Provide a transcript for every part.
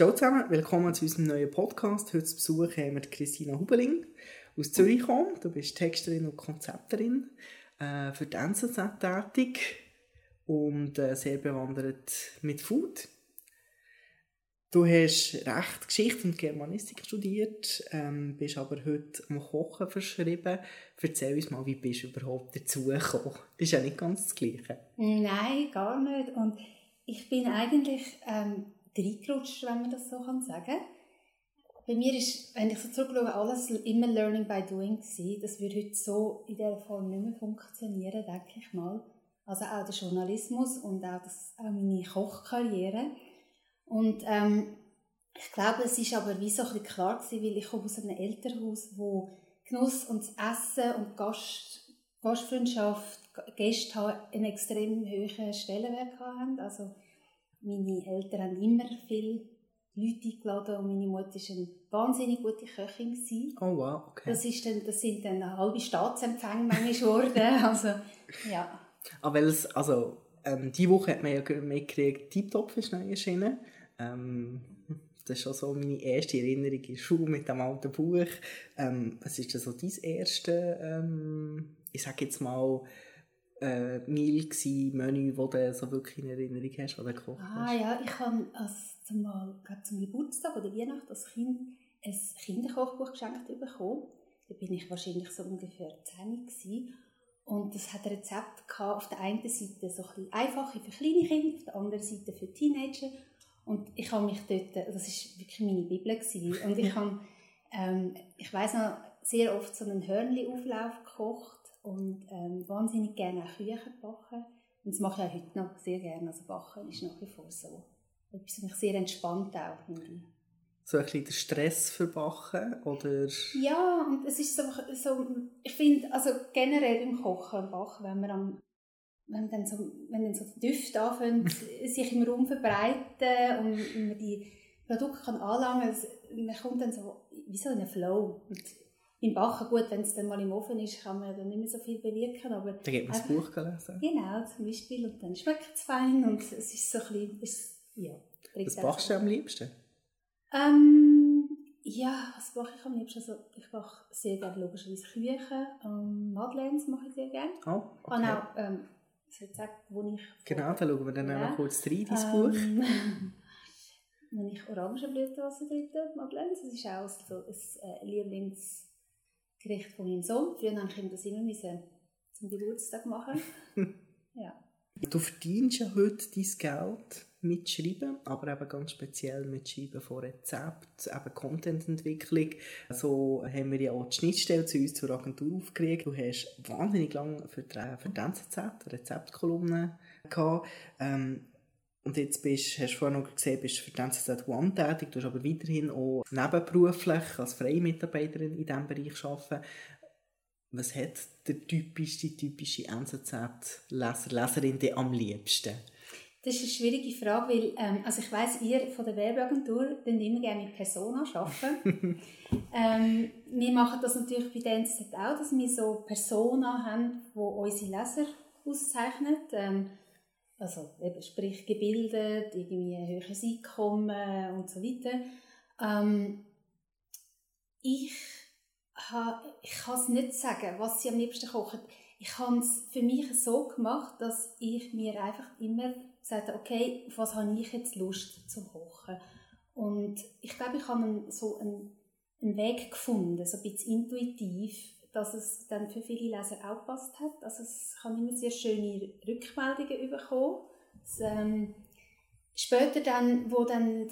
Ciao zusammen, willkommen zu unserem neuen Podcast. Heute zu Besuch haben wir Christina Hubeling aus Zürich. Du bist Texterin und Konzepterin äh, für die NZZ tätig und äh, sehr bewandert mit Food. Du hast Recht, Geschichte und Germanistik studiert, ähm, bist aber heute am Kochen verschrieben. Erzähl uns mal, wie bist du überhaupt dazugekommen? Ist ja nicht ganz das Gleiche. Nein, gar nicht. Und ich bin eigentlich ähm, reingerutscht, wenn man das so kann sagen Bei mir ist, wenn ich so zurückschaue, alles immer Learning by Doing gewesen. Das würde heute so in dieser Form nicht mehr funktionieren, denke ich mal. Also auch der Journalismus und auch, das, auch meine Kochkarriere. Und ähm, ich glaube, es ist aber wie so ein bisschen klar gewesen, weil ich komme aus einem Elternhaus, wo Genuss und das Essen und Gast, Gastfreundschaft, Gäste haben einen extrem hohen Stellenwert haben. Also meine Eltern haben immer viele Leute eingeladen und meine Mutter war eine wahnsinnig gute Köchin. Oh wow, okay. Das, ist dann, das sind dann halbe Staatsempfänge manchmal geworden. also, ja. Aber ah, es, also, ähm, diese Woche hat man ja mitgekriegt, Tiptop ist neu erschienen. Ähm, das ist schon so meine erste Erinnerung in Schule mit dem alten Buch. Ähm, was ist denn so dein erste, ähm, ich sage jetzt mal, äh, Meal gsi, Menü, wo du so wirklich in Erinnerung hast, du gekocht ah, hast? Ah ja, ich habe als zum, zum Geburtstag oder Weihnachten als Kind ein Kinderkochbuch geschenkt bekommen. Da bin ich wahrscheinlich so ungefähr 10 gewesen. Und das hat ein Rezept gehabt, auf der einen Seite so ein einfache für kleine Kinder, auf der anderen Seite für Teenager. Und ich habe mich dort, das war wirklich meine Bibel gewesen. Und ich habe, ähm, ich weiß noch, sehr oft so einen Hörnli-Auflauf gekocht und ähm, wahnsinnig gerne auch Küchen backen. Und das mache ich auch heute noch sehr gerne. Also backen ist nach wie vor so. Etwas mich sehr entspannt auch, finde. So ein bisschen der Stress für Backen, oder? Ja, und es ist so, so ich finde, also generell im Kochen und Backen, wenn man am wenn dann so, wenn dann so die Düfte anfangen, sich im Raum verbreiten und man die Produkte kann anlangen, man kommt dann so wie so in einen Flow. Und im Bachen, gut, wenn es dann mal im Ofen ist, kann man dann nicht mehr so viel bewirken. Aber dann geht man das Buch lesen. Genau, zum Beispiel. Und dann schmeckt es fein und es ist so ein bisschen, ja. Was machst du am liebsten? Ähm, ja, was mache ich am liebsten? Also, ich mache sehr gerne logischerweise Küchen. Ähm, Madeleines mache ich sehr gerne. Oh, okay. Und auch ähm, Rezept, wo ich... Genau, da schauen wir dann ja. noch kurz rein, dein ähm, Buch. wo ich Orangenblütenwasser drin, Madeleines. Das ist auch so ein äh, Lieblings Gericht von meinem Sohn. Früher musste ich ihm das immer müssen zum Geburtstag machen. ja. Du verdienst ja heute dein Geld mit Schreiben, aber eben ganz speziell mit Schreiben von Rezepten, eben Contententwicklung. So haben wir ja auch die Schnittstelle zu uns zur Agentur aufgeregt. Du hast wahnsinnig lange für die, für die NZZ Rezeptkolumnen gehabt. Ähm, und jetzt bist, hast du vorhin noch gesehen, bist für die NZZ One tätig, du hast aber weiterhin auch nebenberuflich als freie Mitarbeiterin in diesem Bereich arbeiten. Was hat der typische, typische NZZ-Leser, Leserin dir am liebsten? Das ist eine schwierige Frage, weil ähm, also ich weiss, ihr von der Werbeagentur könnt immer gerne mit Persona arbeiten. ähm, wir machen das natürlich bei der NZZ auch, dass wir so Persona haben, die unsere Leser auszeichnen. Ähm, also eben, sprich gebildet, irgendwie ein höheres Einkommen und so weiter. Ähm, ich ha, ich kann es nicht sagen, was sie am liebsten kochen. Ich habe es für mich so gemacht, dass ich mir einfach immer gesagt habe, okay, auf was habe ich jetzt Lust zu kochen? Und ich glaube, ich habe so einen, einen Weg gefunden, so ein bisschen intuitiv, dass es dann für viele Leser auch gepasst hat. Also es kann immer sehr schöne Rückmeldungen bekommen. Das, ähm, später dann, wo dann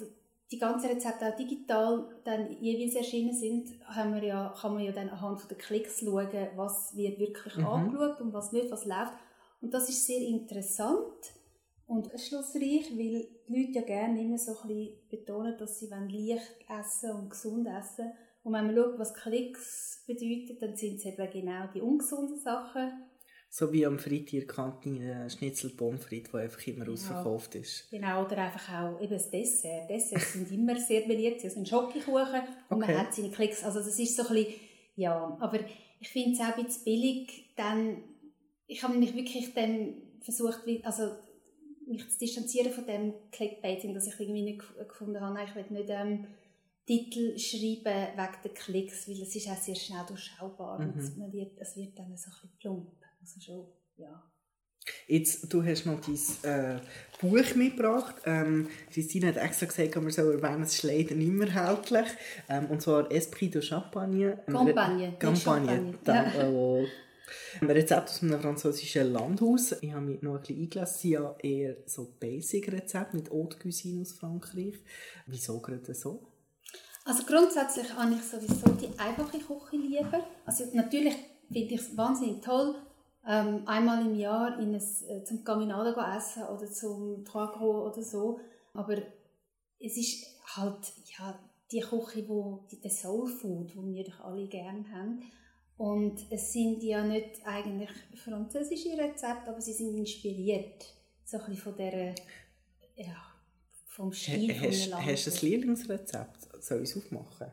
die ganzen Rezepte auch digital dann jeweils erschienen sind, haben wir ja, kann man ja dann anhand der Klicks schauen, was wird wirklich mhm. angeschaut und was nicht, was läuft. Und das ist sehr interessant und schlussreich, weil die Leute ja gerne immer so ein bisschen betonen, dass sie leicht essen und gesund essen und wenn man schaut, was Klicks bedeutet, dann sind es eben genau die ungesunden Sachen. So wie am Freitierkantine Schnitzel Pommes frites, der einfach immer genau. ausverkauft ist. Genau, oder einfach auch eben das Dessert. Desserts sind immer sehr beliebt. Sie sind Schokokuchen und okay. man hat seine Klicks. Also das ist so ein bisschen, ja, aber ich finde es auch ein bisschen billig, dann, ich habe mich wirklich dann versucht, also mich zu distanzieren von dem Clickbaiting, dass ich irgendwie nicht gefunden habe, ich will nicht ähm, Titel schreiben wegen der Klicks, weil es ist auch sehr schnell durchschaubar mhm. und man wird, es wird dann so ein bisschen plump. Also schon, ja. Jetzt, du hast noch dein äh, Buch mitgebracht. Ähm, Christine hat extra gesagt, wir sollen erwähnen, es ist leider nicht mehr erhältlich. Ähm, und zwar Esprit de Champagne. Campagne. Campagne. Campagne. Ein Rezept aus einem französischen Landhaus. Ich habe mich noch ein bisschen eingelesen. Es sind ja eher so Basic-Rezepte mit Haute Cuisine aus Frankreich. Wieso gerade so? Also grundsätzlich habe ich sowieso die einfache Küche lieber. Also natürlich finde ich es wahnsinnig toll, ähm, einmal im Jahr in ein, äh, zum Caminado essen oder zum Trois oder so. Aber es ist halt ja, die Küche, wo, die, Soul Food, den wir doch alle gerne haben. Und es sind ja nicht eigentlich französische Rezepte, aber sie sind inspiriert. So ein bisschen von dieser, ja, vom Stil ha, hast, Hast du ein Lieblingsrezept? Soll ich es aufmachen?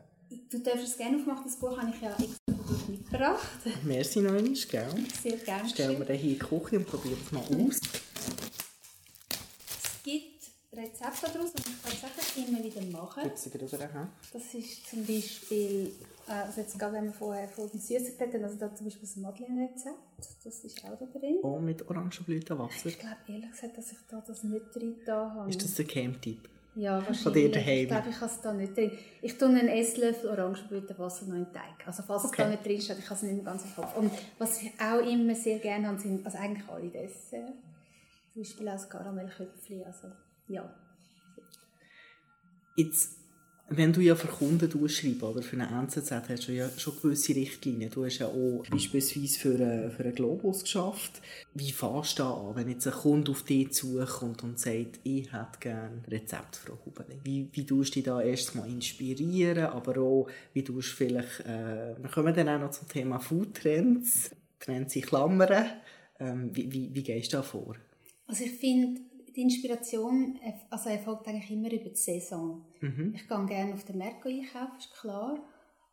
Du darfst es gerne aufmachen, das Buch habe ich ja extra mitgebracht. Merci noch einmal, gell? Sehr gerne. Stellen wir den hier in die Küche und probieren es mal aus. Es gibt Rezepte daraus, die ich tatsächlich immer wieder mache. Gibt sie drüber, Das ist zum Beispiel, äh, also jetzt gerade wenn wir vorher von den Süßigkeiten, also da zum Beispiel das Madeleine-Rezept, das ist auch da drin. Oh, mit Orangenblütenwasser? Ich glaube ehrlich gesagt, dass ich da das nicht drin da habe. Ist das der Camp-Tipp? Ja, wahrscheinlich. Ich glaube, ich habe es da nicht drin. Ich tue einen Esslöffel Orangenblütenwasser noch in den Teig. Also falls okay. es da nicht drin steht, ich habe es nicht ganz im Kopf. Und was ich auch immer sehr gerne habe, sind also eigentlich alle Desserts. Zum Beispiel auch das Karamellköpfchen. Also, ja. Jetzt wenn du ja für Kunden schreibst, oder für eine NZZ, hast du ja schon gewisse Richtlinien. Du hast ja auch beispielsweise für einen, für einen Globus geschafft. Wie fährst du da an, wenn jetzt ein Kunde auf dich zukommt und sagt, ich hätte gerne Rezept, Frau Hubeli? Wie, wie tust du dich da erst mal inspirieren, aber auch, wie tust du vielleicht, äh, wir kommen dann auch noch zum Thema Foodtrends, Trends in Klammern. Ähm, wie, wie, wie gehst du da vor? Also ich finde, die Inspiration also erfolgt eigentlich immer über die Saison. Mhm. Ich gehe gerne auf den Markt einkaufen, ist klar.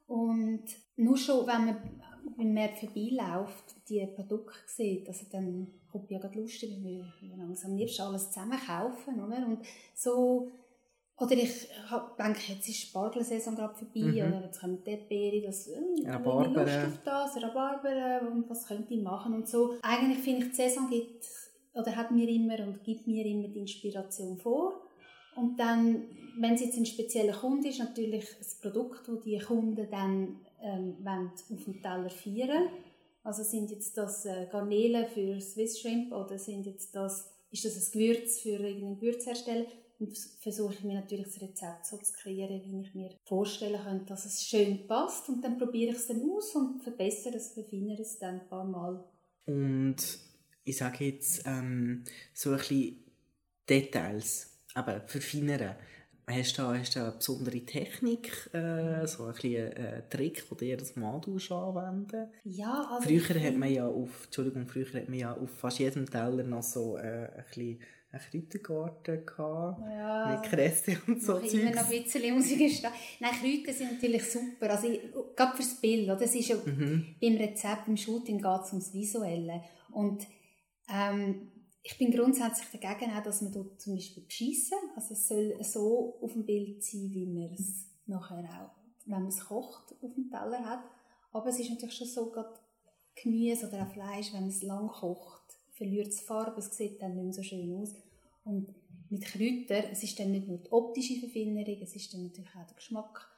Und nur schon, wenn man beim Markt vorbeiläuft, die Produkte sieht, also dann kommt ja gerade lustig, weil wir am liebsten alles zusammen kaufen, oder? Und so, oder ich denke, jetzt ist die Spargelsaison gerade vorbei, mhm. oder jetzt kommen die Beere, das, äh, Rhabarber. Lust auf das, Rhabarber, und was könnte ich machen und so. Eigentlich finde ich, die Saison gibt oder hat mir immer und gibt mir immer die Inspiration vor. Und dann, wenn es jetzt ein spezieller Kunde ist, natürlich das Produkt, das die Kunden dann ähm, auf dem Teller feiern Also sind jetzt das äh, Garnelen für Swiss Shrimp oder sind jetzt das, ist das ein Gewürz für irgendeinen Gewürzhersteller? Und versuche ich mir natürlich das Rezept so zu kreieren, wie ich mir vorstellen könnte, dass es schön passt. Und dann probiere ich es dann aus und verbessere es, verfeinere es dann ein paar Mal. Und ich sage jetzt, ähm, so ein bisschen Details, aber verfeinern. Hast du, da, hast du eine besondere Technik, äh, so ein bisschen einen äh, Trick, den du jedes Mal anwenden? Ja, also Früher hat man ja auf, Entschuldigung, früher hat man ja auf fast jedem Teller noch so äh, ein bisschen einen Kräutergarten gehabt, ja, mit Kresse und so Ich immer noch ein bisschen Musik Nein, Kräuter sind natürlich super, also ich, gerade fürs Bild, das ist ja mhm. beim Rezept, beim Shooting geht es ums Visuelle. Und ähm, ich bin grundsätzlich dagegen, auch, dass man dort zum Beispiel beschissen. Also es soll so auf dem Bild sein, wie man es nachher auch, wenn man es kocht, auf dem Teller hat. Aber es ist natürlich schon so, gerade Gemüse oder auch Fleisch, wenn man es lang kocht, verliert es Farbe, es sieht dann nicht mehr so schön aus. Und mit Kräutern, es ist dann nicht nur die optische Verfeinerung, es ist dann natürlich auch der Geschmack.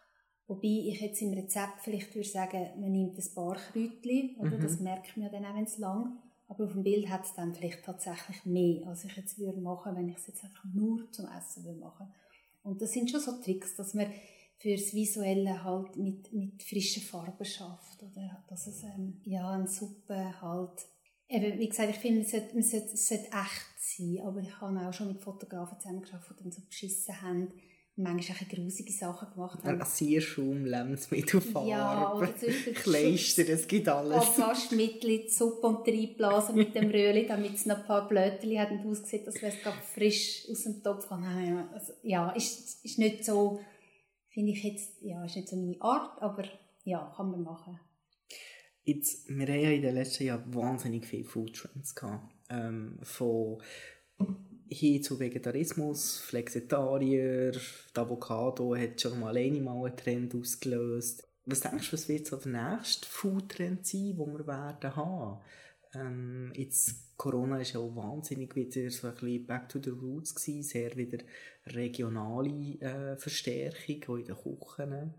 Wobei ich jetzt im Rezept vielleicht würde sagen, man nimmt ein paar Kräutchen, oder? Mhm. das merkt man ja dann auch, wenn es lang aber auf dem Bild hat es dann vielleicht tatsächlich mehr, als ich jetzt würde machen, wenn ich es jetzt einfach nur zum Essen würde machen. Und das sind schon so Tricks, dass man fürs Visuelle halt mit, mit frischen Farben schafft oder dass es ähm, ja eine Suppe halt eben, wie gesagt, ich finde, es sollte, sollte, sollte echt sein, aber ich habe auch schon mit Fotografen zusammengearbeitet, die dann so beschissen haben, manchmal auch grusige Sachen gemacht haben. Rasierschaum, Lebensmittelfarbe, ja, Kleister, es gibt alles. Abwaschmittel in die Suppe und reinblasen mit dem Röhrchen, damit es noch ein paar Blöterchen hat und aussieht, als wäre es gerade frisch aus dem Topf gekommen. Also, ja, ist, ist nicht so, finde ich jetzt, ja, ist nicht so meine Art, aber ja, kann man machen. Jetzt, wir haben ja in den letzten Jahren wahnsinnig viele Foodtrends gehabt. Ähm, von hin zu Vegetarismus, Flexitarier, die Avocado hat schon mal alleine mal einen Trend ausgelöst. Was denkst du, was wird so der nächste Food-Trend sein, den wir werden haben? Ähm, jetzt Corona ist ja auch wahnsinnig wieder so ein bisschen back to the roots gewesen, sehr wieder regionale äh, Verstärkung in den Küchen.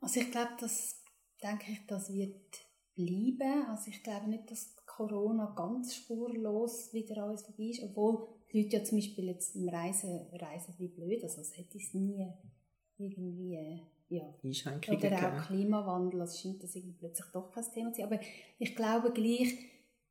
Also ich glaube, das denke ich, das wird bleiben. Also ich glaube nicht, dass Corona ganz spurlos wieder alles vorbei ist, obwohl die Leute ja zum Beispiel jetzt im Reisen reisen wie blöd, also das hätte es nie irgendwie ja. oder auch Klimawandel, also scheint das irgendwie plötzlich doch kein Thema zu sein. Aber ich glaube gleich,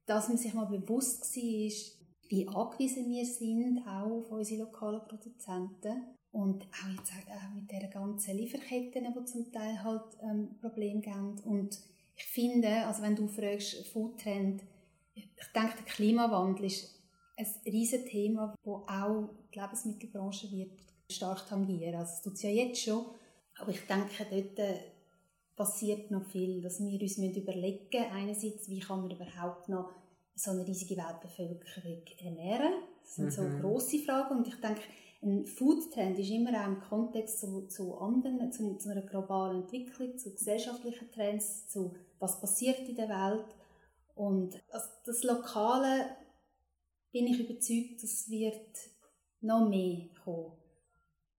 dass man sich mal bewusst war, wie angewiesen wir sind, auch auf unsere lokalen Produzenten. Und auch jetzt auch mit dieser ganzen Lieferketten, die zum Teil halt ähm, Probleme geben. Und ich finde, also wenn du fragst, Foodtrend, ich denke, der Klimawandel ist ein riesiges Thema, das auch die Lebensmittelbranche wird stark tangieren. Also es tut es ja jetzt schon, aber ich denke, dort äh, passiert noch viel, dass wir uns überlegen müssen, einerseits, wie kann man überhaupt noch so eine riesige Weltbevölkerung ernähren. Das sind mhm. so grosse Fragen und ich denke, ein Foodtrend ist immer auch im Kontext zu, zu anderen, zu, zu, einer globalen Entwicklung, zu gesellschaftlichen Trends, zu was passiert in der Welt. Und das, das Lokale bin ich überzeugt, das wird noch mehr kommen.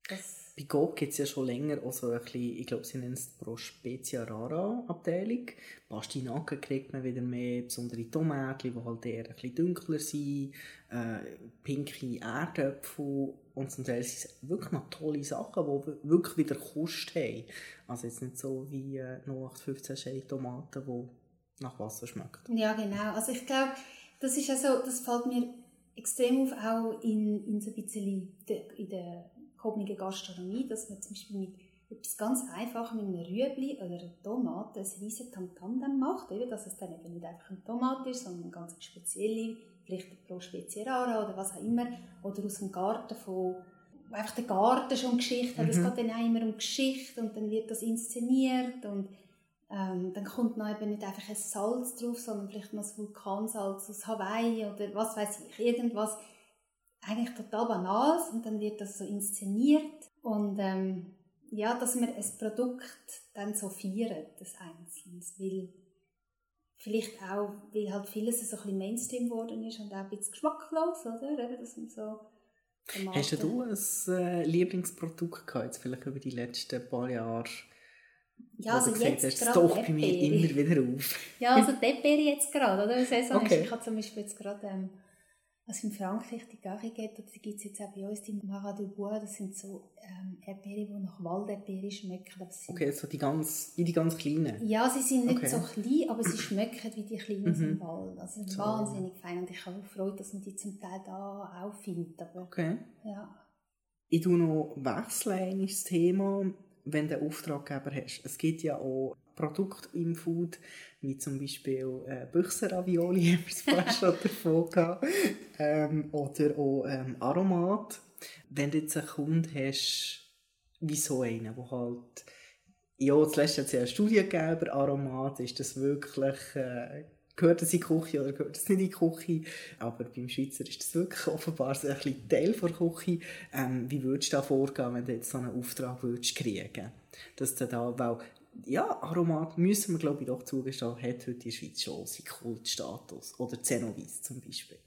Das bei Coop gibt es ja schon länger auch so ein bisschen, ich glaube, sie nennen es Pro Spezia Rara Abteilung. Pastinaken kriegt man wieder mehr, besondere Tomaten, die halt eher ein bisschen dunkler sind, äh, pinke Erdäpfel und zum Teil sind es wirklich noch tolle Sachen, die wirklich wieder Kost haben. Also jetzt nicht so wie äh, 0815 Schei Tomaten, die nach Wasser schmecken. Ja, genau. Also ich glaube, das ist also, das fällt mir extrem auf, auch in, in so ein bisschen in der gehobene Gastronomie, dass man zum Beispiel mit etwas ganz Einfachem, mit einem Rüebli oder einer Tomate ein riesiges Tamtam macht, eben, dass es dann eben nicht einfach eine Tomate ist, sondern eine ganz spezielle, vielleicht pro Speziera oder was auch immer, oder aus dem Garten von einfach der Garten schon Geschichte hat. Mhm. Es geht dann auch immer um Geschichte und dann wird das inszeniert und ähm, dann kommt noch eben nicht einfach ein Salz drauf, sondern vielleicht noch das Vulkansalz aus Hawaii oder was weiß ich, irgendwas eigentlich total banal und dann wird das so inszeniert und ähm, ja, dass man ein Produkt dann so feiert, das Einzelnes, weil vielleicht auch, weil halt vieles so ein bisschen Mainstream geworden ist und auch ein bisschen geschmacklos, oder? Eben, dass man so Hast du ein äh, Lieblingsprodukt gehabt, jetzt vielleicht über die letzten paar Jahre? Ja, also jetzt hast, das taucht bei mir immer wieder auf. ja, also Deperi jetzt gerade, oder? Saison okay. ich habe zum Beispiel jetzt gerade ähm, also in Frankreich die Gariguette, die gibt es jetzt auch bei uns, die Marat de Bois, das sind so ähm, Erdbeeren, die nach Walderdbeeren schmecken. okay, so die ganz, wie die ganz kleinen? Ja, sie sind nicht okay. so klein, aber sie schmecken wie die kleinen mhm. im Wald. Also so. wahnsinnig fein und ich habe auch Freude, dass man die zum Teil da auch findet. Aber, okay. Ja. Ich tue noch wechseln das Thema, wenn du einen Auftraggeber hast. Es gibt ja auch Produkte im Food, wie zum Beispiel äh, Büchsenravioli, haben wir es fast schon davon gehabt, ähm, oder auch ähm, Aromat. Wenn du jetzt einen Kunden hast, wie so einen, der halt, ja, zuletzt hat es ja eine Studie Aromat, ist das wirklich, äh, gehört das in die Küche oder gehört das nicht in die Küche, aber beim Schweizer ist das wirklich offenbar so ein bisschen Teil der Küche. Ähm, wie würdest du da vorgehen, wenn du jetzt so einen Auftrag würdest kriegen dass du da, weil ja, Aromat müssen wir glaube ich doch zugestehen, hat heute in der Schweiz schon seinen Kultstatus. Oder Zenovis zum Beispiel.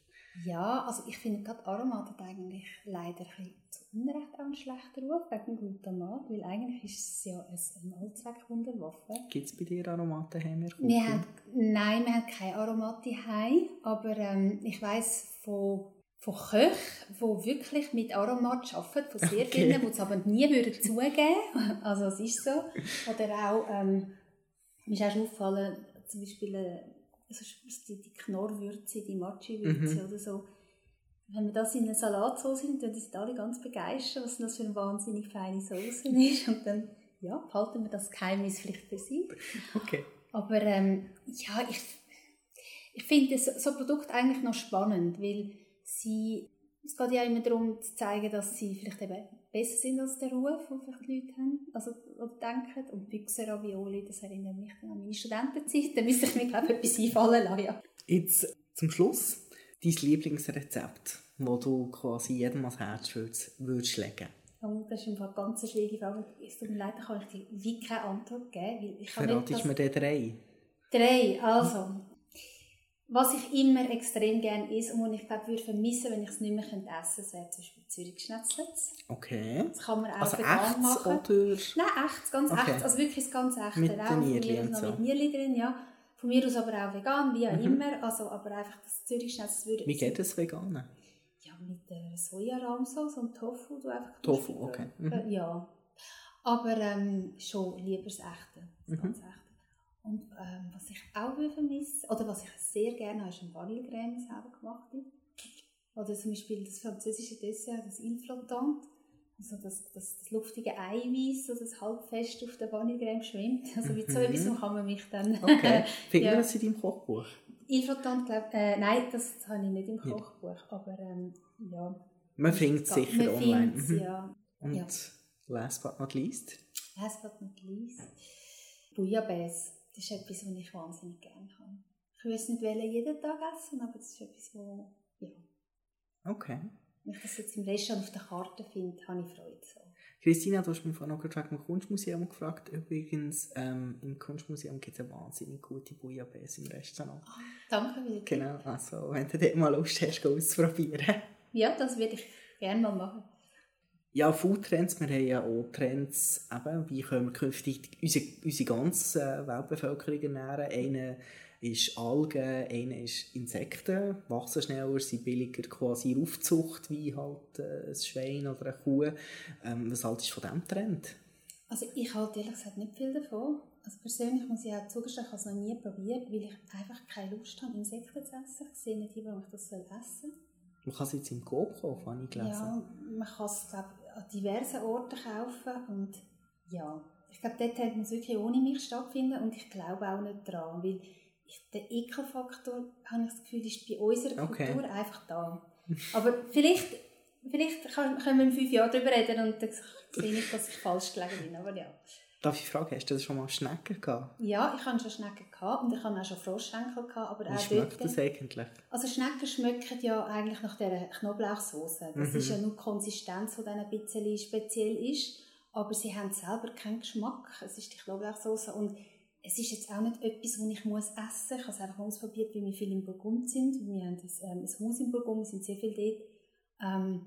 Ja, also ich finde gerade Aromat hat eigentlich leider ein zu Unrecht auch einen schlechten Ruf wegen Glutamat, weil eigentlich ist es ja eine Allzweckwunderwaffe. Gibt es bei dir Aromaten daheim? Wir haben, nein, wir haben keine Aromaten daheim, aber ähm, ich weiss von von Köchen, die wirklich mit Aromat arbeiten, von sehr okay. vielen, die es aber nie würden zugeben Also es ist so. Oder auch, ähm, mir ist auch schon aufgefallen, zum Beispiel also die, die Knorrwürze, die Machi-Würze mhm. oder so. Wenn man das in eine Salatsauce nimmt, dann sind alle ganz begeistert, was das für eine wahnsinnig feine Sauce ist. Und dann ja, behalten wir das Geheimnis vielleicht für sie. Okay. Aber ähm, ja, ich, ich finde so ein Produkt eigentlich noch spannend, weil sie, es geht ja immer darum zu zeigen, dass sie vielleicht eben besser sind als der Ruf, den vielleicht die Leute haben, also, denken. Und Büchse Ravioli, das erinnert mich an meine Studentenzeit. Da müsste ich mir, glaube ich, etwas einfallen lassen. Ja. Jetzt zum Schluss dein Lieblingsrezept, das du quasi jedem ans Herz würdest, würdest legen? Oh, das ist eine ganz schwierige Frage. Es tut mir leid, da kann ich dir wie keine Antwort geben. Weil ich Verratest mir den drei? Drei, also. Was ich immer extrem gerne esse und was ich glaube, würde vermissen, wenn ich es nicht mehr essen könnte, wäre zum Beispiel Zürich-Schnetzlitz. Okay. Das kann man auch also vegan echt, machen. oder? Nein, echt, ganz Okay. echt. Also wirklich das ganz echte. Mit auch von mir Nierli aus und noch so. Mit Nierli drin, ja. Von mir aus aber auch vegan, wie auch Mhm. immer. Also, aber einfach das Zürich-Schnetzlitz würde Wie geht das Veganen? Mit der Sojarahmsauce und Tofu. Du einfach Tofu, okay. Mhm. Äh, Ja. Aber ähm, schon lieber das Echte. Das Mhm. Echte. Und ähm, was ich auch vermisse, oder was ich sehr gerne habe, ist eine Vanillecreme selber gemacht. Oder zum Beispiel das französische Dessert, das Il Flottant. Also das, das, das luftige Eiweiß, so das halb fest auf der Vanillecreme schwimmt. Also mit so Mhm. etwas kann man mich dann... Okay. Finden Ja. das in deinem Kochbuch? Il Flottant, glaub, äh, nein, das habe ich nicht im Ja. Kochbuch, aber ähm, ja. Man findet es sicher man online. Mhm. ja. Und Ja. last but not least? Last but not least, Bouillabaisse. Das ist etwas, was ich wahnsinnig gerne habe. Ich will es nicht wollen jeden Tag essen, aber das ist etwas, wo, ja, Okay. wenn ich das jetzt im Restaurant auf der Karte finde, habe ich Freude. So. Christina, du hast mich vorhin noch wegen dem Kunstmuseum gefragt. Übrigens, ähm, im Kunstmuseum gibt es eine wahnsinnig gute Bouillabaisse im Restaurant. Danke, Wilke. Genau, also wenn du dort mal Lust hast, geh auszuprobieren. Ja, das würde ich gerne mal machen. Ja, Foodtrends, wir haben ja auch Trends, eben, wie können wir künftig unsere, unsere ganze äh, Weltbevölkerung ernähren. Einer ist Algen, einer ist Insekten, wachsen schneller, sind billiger quasi in Aufzucht, wie halt äh, ein Schwein oder eine Kuh. Ähm, was haltest du von diesem Trend? Also ich halte ehrlich gesagt nicht viel davon. Also persönlich muss ich auch zugestehen, ich habe es noch nie probiert, weil ich einfach keine Lust habe, Insekten zu essen. Ich sehe nicht, warum ich das essen soll. Man kann es jetzt im Coop kaufen, habe ich gelesen. Ja, man kann es glaub, an diversen Orten kaufen und ja, ich glaube, dort muss wirklich ohne mich stattfinden und ich glaube auch nicht daran, weil der Ekelfaktor, habe ich das Gefühl, ist bei unserer Okay. Kultur einfach da. Aber vielleicht, vielleicht können wir in fünf Jahren darüber reden und dann sehe ich, dass ich falsch gelegen bin, aber ja. Darf ich fragen, hast du das schon mal Schnecken gehabt? Ja, ich hatte schon Schnecken gehabt und ich hatte auch schon Froschschenkel gehabt, aber Wie auch schmeckt dort... das eigentlich? Also Schnecken schmecken ja eigentlich nach dieser Knoblauchsoße. Das Mhm. ist ja nur die Konsistenz, die dann ein bisschen speziell ist. Aber sie haben selber keinen Geschmack. Es ist die Knoblauchsoße und es ist jetzt auch nicht etwas, das ich muss essen muss. Ich habe es einfach ausprobiert, weil wir viel im Burgund sind. Wir haben ein, ähm, ein Haus im Burgund, wir sind sehr viel dort. Ähm,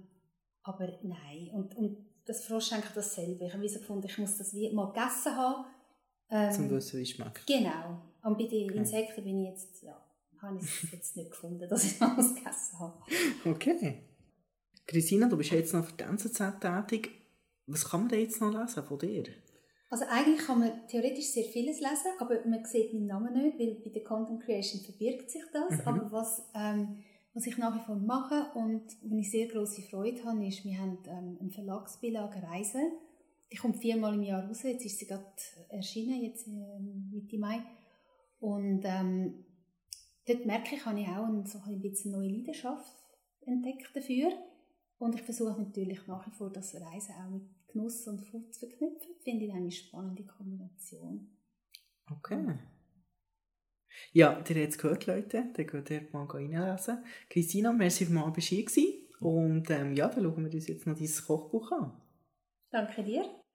aber nein. Und, und das Froschschenkel dasselbe. Ich habe so gefunden, ich muss das wie mal gegessen haben. Ähm, Zum wissen, wie es schmeckt. Genau. Und bei den Okay. Insekten bin ich jetzt, ja, habe ich es jetzt nicht gefunden, dass ich alles gegessen habe. Okay. Christina, du bist jetzt noch für die NZZ tätig. Was kann man denn jetzt noch lesen von dir? Also eigentlich kann man theoretisch sehr vieles lesen, aber man sieht meinen Namen nicht, weil bei der Content Creation verbirgt sich das. Mhm. Aber was, ähm, was ich nach wie vor mache und wo ich sehr große Freude habe, ist, wir haben ähm, eine Verlagsbeilage Reisen. Die kommt viermal im Jahr raus, jetzt ist sie gerade erschienen, jetzt ähm, Mitte Mai. Und ähm, dort merke ich, habe ich auch ein, so ein bisschen neue Leidenschaft entdeckt dafür. Und ich versuche natürlich nach wie vor das Reisen auch mit Genuss und Food zu verknüpfen. Finde ich eine spannende Kombination. Okay. Ja, ihr habt es gehört, Leute. Dann könnt ihr mal reinlesen. Christina, merci für mal hier gewesen. Und ähm, ja, dann schauen wir uns jetzt noch dein Kochbuch an. Danke dir.